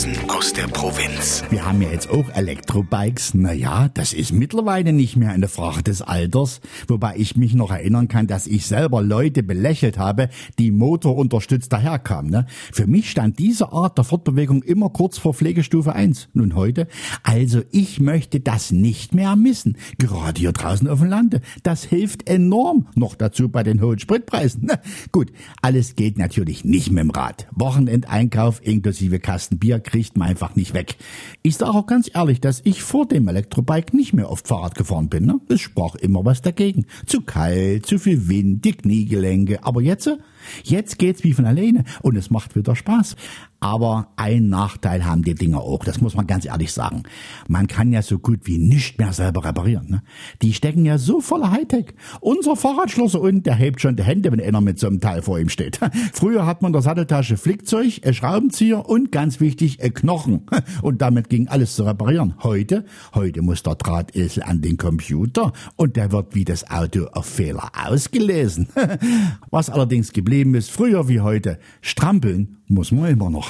Notizen aus der Provinz. Wir haben ja jetzt auch Elektrobikes. Naja, das ist mittlerweile nicht mehr eine Frage des Alters. Wobei ich mich noch erinnern kann, dass ich selber Leute belächelt habe, die motorunterstützt daherkamen. Ne? Für mich stand diese Art der Fortbewegung immer kurz vor Pflegestufe 1. Nun heute? Also ich möchte das nicht mehr missen. Gerade hier draußen auf dem Lande. Das hilft enorm. Noch dazu bei den hohen Spritpreisen. Na, gut, alles geht natürlich nicht mit dem Rad. Wochenendeinkauf inklusive Kasten Bier kriegt man einfach nicht weg. Ich sage auch ganz ehrlich, dass ich vor dem Elektrobike nicht mehr oft Fahrrad gefahren bin. Ne? Es sprach immer was dagegen. Zu kalt, zu viel Wind, die Kniegelenke. Aber jetzt, jetzt geht's wie von alleine und es macht wieder Spaß. Aber ein Nachteil haben die Dinger auch, das muss man ganz ehrlich sagen. Man kann ja so gut wie nicht mehr selber reparieren. Ne? Die stecken ja so voller Hightech. Unser Fahrradschlosser unten, der hebt schon die Hände, wenn einer mit so einem Teil vor ihm steht. Früher hat man in der Satteltasche Flickzeug, ein Schraubenzieher und ganz wichtig, ein Knochen. Und damit ging alles zu reparieren. Heute, heute muss der Drahtesel an den Computer und der wird wie das Auto auf Fehler ausgelesen. Was allerdings geblieben ist, früher wie heute, strampeln muss man immer noch.